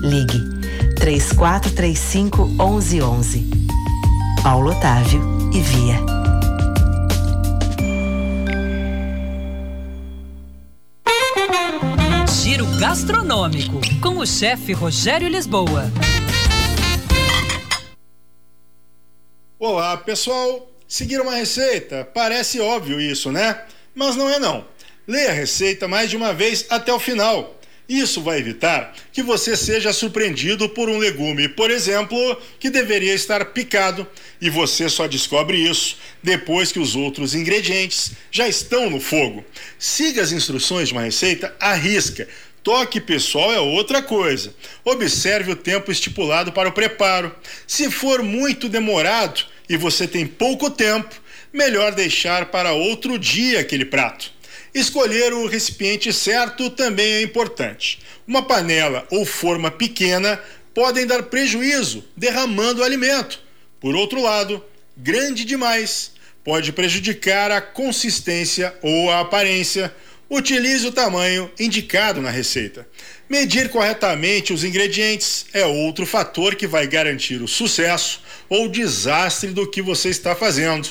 Ligue 3435 1111. Paulo Otávio e Via. Giro Gastronômico, com o chefe Rogério Lisboa. Olá, pessoal. Seguir uma receita? Parece óbvio isso, né? Mas não é não. Leia a receita mais de uma vez até o final. Isso vai evitar que você seja surpreendido por um legume, por exemplo, que deveria estar picado e você só descobre isso depois que os outros ingredientes já estão no fogo. Siga as instruções de uma receita à risca. Toque pessoal é outra coisa. Observe o tempo estipulado para o preparo. Se for muito demorado e você tem pouco tempo, melhor deixar para outro dia aquele prato. Escolher o recipiente certo também é importante. Uma panela ou forma pequena podem dar prejuízo derramando o alimento. Por outro lado, grande demais pode prejudicar a consistência ou a aparência. Utilize o tamanho indicado na receita. Medir corretamente os ingredientes é outro fator que vai garantir o sucesso ou desastre do que você está fazendo.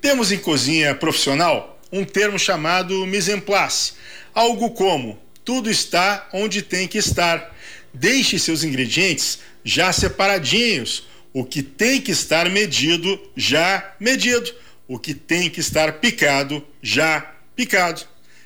Temos em cozinha profissional um termo chamado mise en place, algo como tudo está onde tem que estar. Deixe seus ingredientes já separadinhos, o que tem que estar medido já medido, o que tem que estar picado já picado.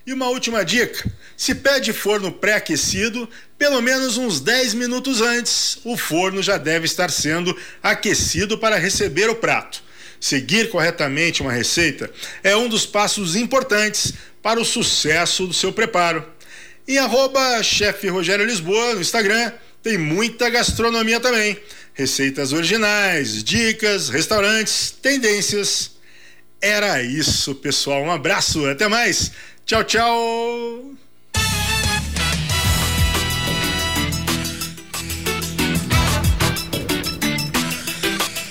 E uma última dica: se pede forno pré-aquecido, pelo menos uns 10 minutos antes, o forno já deve estar sendo aquecido para receber o prato. Seguir corretamente uma receita é um dos passos importantes para o sucesso do seu preparo. Em arroba chefe Rogério Lisboa no Instagram tem muita gastronomia também. Receitas originais, dicas, restaurantes, tendências. Era isso, pessoal. Um abraço, até mais. Tchau, tchau.